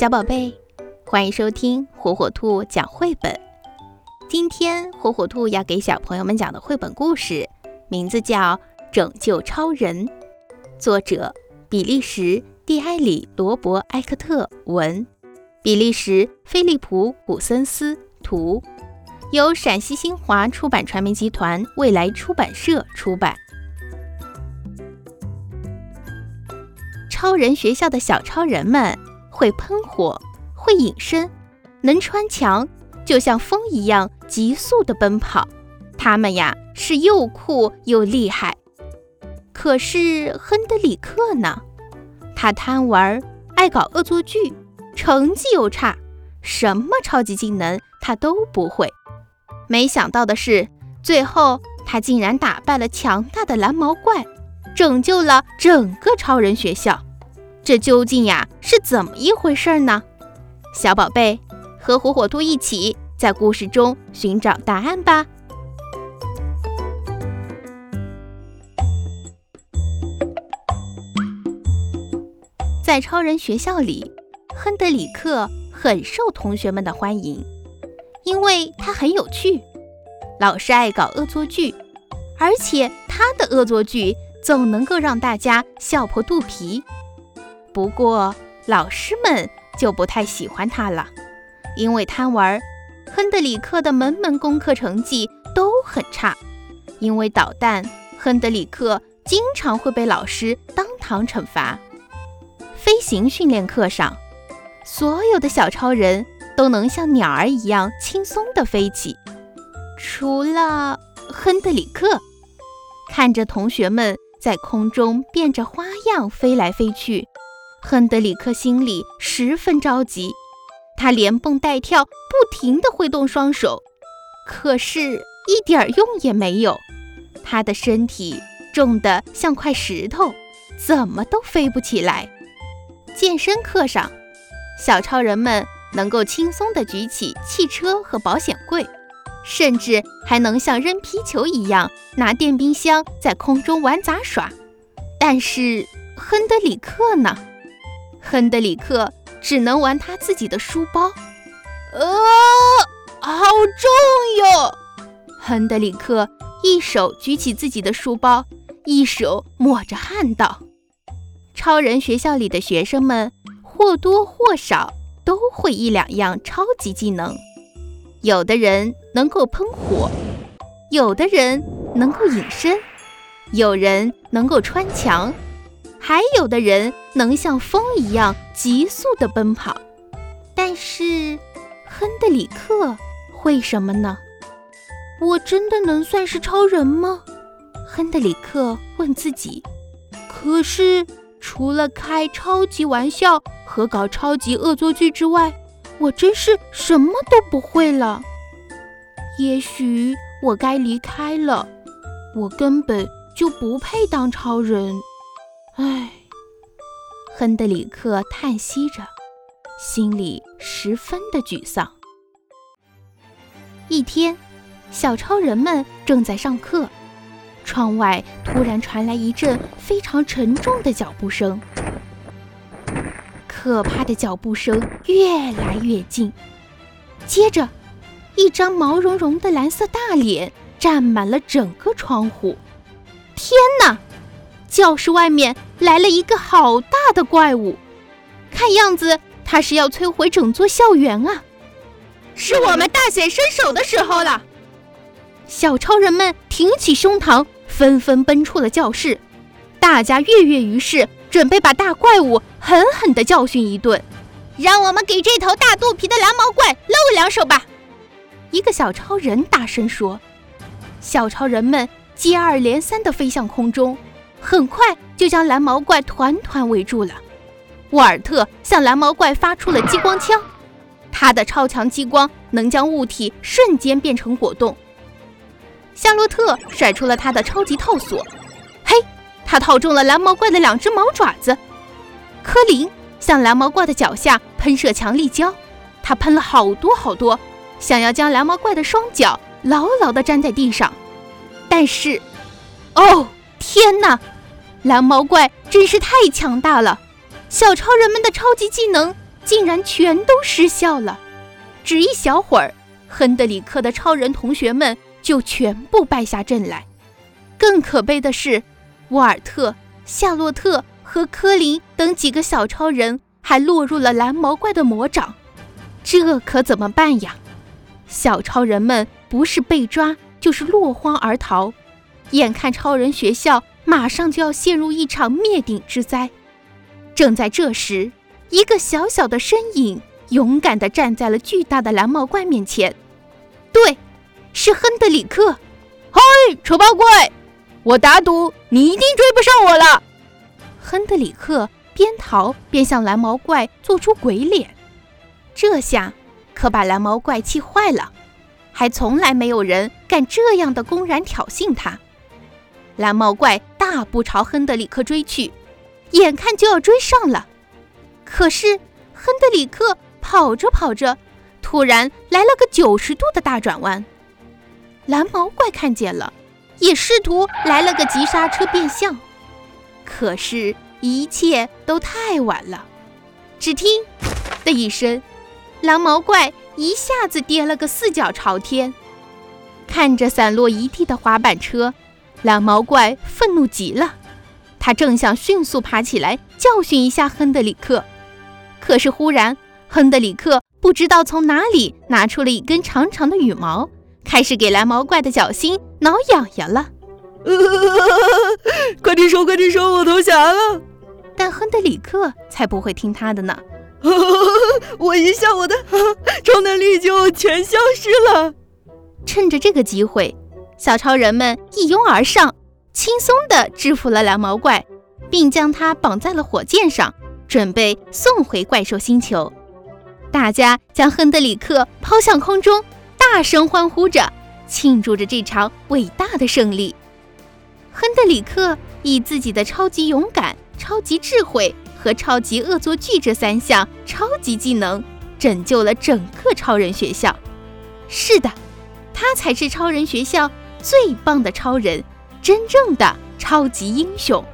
小宝贝，欢迎收听火火兔讲绘本。今天火火兔要给小朋友们讲的绘本故事，名字叫《拯救超人》，作者比利时蒂埃里罗伯埃克特文，比利时菲利普古森斯图，由陕西新华出版传媒集团未来出版社出版。超人学校的小超人们。会喷火，会隐身，能穿墙，就像风一样急速地奔跑。他们呀是又酷又厉害。可是亨德里克呢？他贪玩，爱搞恶作剧，成绩又差，什么超级技能他都不会。没想到的是，最后他竟然打败了强大的蓝毛怪，拯救了整个超人学校。这究竟呀是怎么一回事呢？小宝贝，和火火兔一起在故事中寻找答案吧。在超人学校里，亨德里克很受同学们的欢迎，因为他很有趣，老是爱搞恶作剧，而且他的恶作剧总能够让大家笑破肚皮。不过，老师们就不太喜欢他了，因为贪玩。亨德里克的门门功课成绩都很差，因为捣蛋，亨德里克经常会被老师当堂惩罚。飞行训练课上，所有的小超人都能像鸟儿一样轻松地飞起，除了亨德里克。看着同学们在空中变着花样飞来飞去。亨德里克心里十分着急，他连蹦带跳，不停地挥动双手，可是一点用也没有。他的身体重得像块石头，怎么都飞不起来。健身课上，小超人们能够轻松地举起汽车和保险柜，甚至还能像扔皮球一样拿电冰箱在空中玩杂耍。但是亨德里克呢？亨德里克只能玩他自己的书包，呃，好重哟！亨德里克一手举起自己的书包，一手抹着汗道：“超人学校里的学生们或多或少都会一两样超级技能，有的人能够喷火，有的人能够隐身，有人能够穿墙。”还有的人能像风一样急速地奔跑，但是亨德里克会什么呢？我真的能算是超人吗？亨德里克问自己。可是除了开超级玩笑和搞超级恶作剧之外，我真是什么都不会了。也许我该离开了，我根本就不配当超人。亨德里克叹息着，心里十分的沮丧。一天，小超人们正在上课，窗外突然传来一阵非常沉重的脚步声。可怕的脚步声越来越近，接着，一张毛茸茸的蓝色大脸占满了整个窗户。天哪！教室外面来了一个好大的怪物，看样子他是要摧毁整座校园啊！是我们大显身手的时候了。小超人们挺起胸膛，纷纷奔出了教室，大家跃跃欲试，准备把大怪物狠狠地教训一顿。让我们给这头大肚皮的蓝毛怪露两手吧！一个小超人大声说。小超人们接二连三地飞向空中。很快就将蓝毛怪团团围住了。沃尔特向蓝毛怪发出了激光枪，他的超强激光能将物体瞬间变成果冻。夏洛特甩出了他的超级套索，嘿，他套中了蓝毛怪的两只毛爪子。科林向蓝毛怪的脚下喷射强力胶，他喷了好多好多，想要将蓝毛怪的双脚牢牢地粘在地上。但是，哦！天哪，蓝毛怪真是太强大了！小超人们的超级技能竟然全都失效了。只一小会儿，亨德里克的超人同学们就全部败下阵来。更可悲的是，沃尔特、夏洛特和科林等几个小超人还落入了蓝毛怪的魔掌。这可怎么办呀？小超人们不是被抓，就是落荒而逃。眼看超人学校马上就要陷入一场灭顶之灾，正在这时，一个小小的身影勇敢地站在了巨大的蓝毛怪面前。对，是亨德里克。嗨，丑八怪！我打赌你一定追不上我了。亨德里克边逃边向蓝毛怪做出鬼脸，这下可把蓝毛怪气坏了。还从来没有人敢这样的公然挑衅他。蓝毛怪大步朝亨德里克追去，眼看就要追上了。可是亨德里克跑着跑着，突然来了个九十度的大转弯。蓝毛怪看见了，也试图来了个急刹车变向。可是，一切都太晚了。只听“的一声，蓝毛怪一下子跌了个四脚朝天，看着散落一地的滑板车。蓝毛怪愤怒极了，他正想迅速爬起来教训一下亨德里克，可是忽然，亨德里克不知道从哪里拿出了一根长长的羽毛，开始给蓝毛怪的脚心挠痒痒了。快点收，快点收，我投降了！但亨德里克才不会听他的呢。我一下，我的 超能力就全消失了。趁着这个机会。小超人们一拥而上，轻松地制服了蓝毛怪，并将它绑在了火箭上，准备送回怪兽星球。大家将亨德里克抛向空中，大声欢呼着，庆祝着这场伟大的胜利。亨德里克以自己的超级勇敢、超级智慧和超级恶作剧这三项超级技能，拯救了整个超人学校。是的，他才是超人学校。最棒的超人，真正的超级英雄。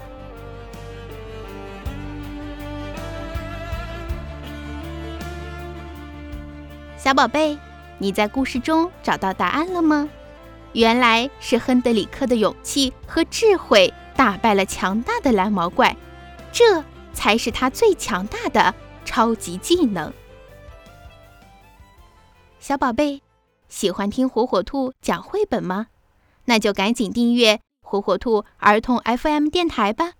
小宝贝，你在故事中找到答案了吗？原来是亨德里克的勇气和智慧打败了强大的蓝毛怪，这才是他最强大的超级技能。小宝贝，喜欢听火火兔讲绘本吗？那就赶紧订阅火火兔儿童 FM 电台吧。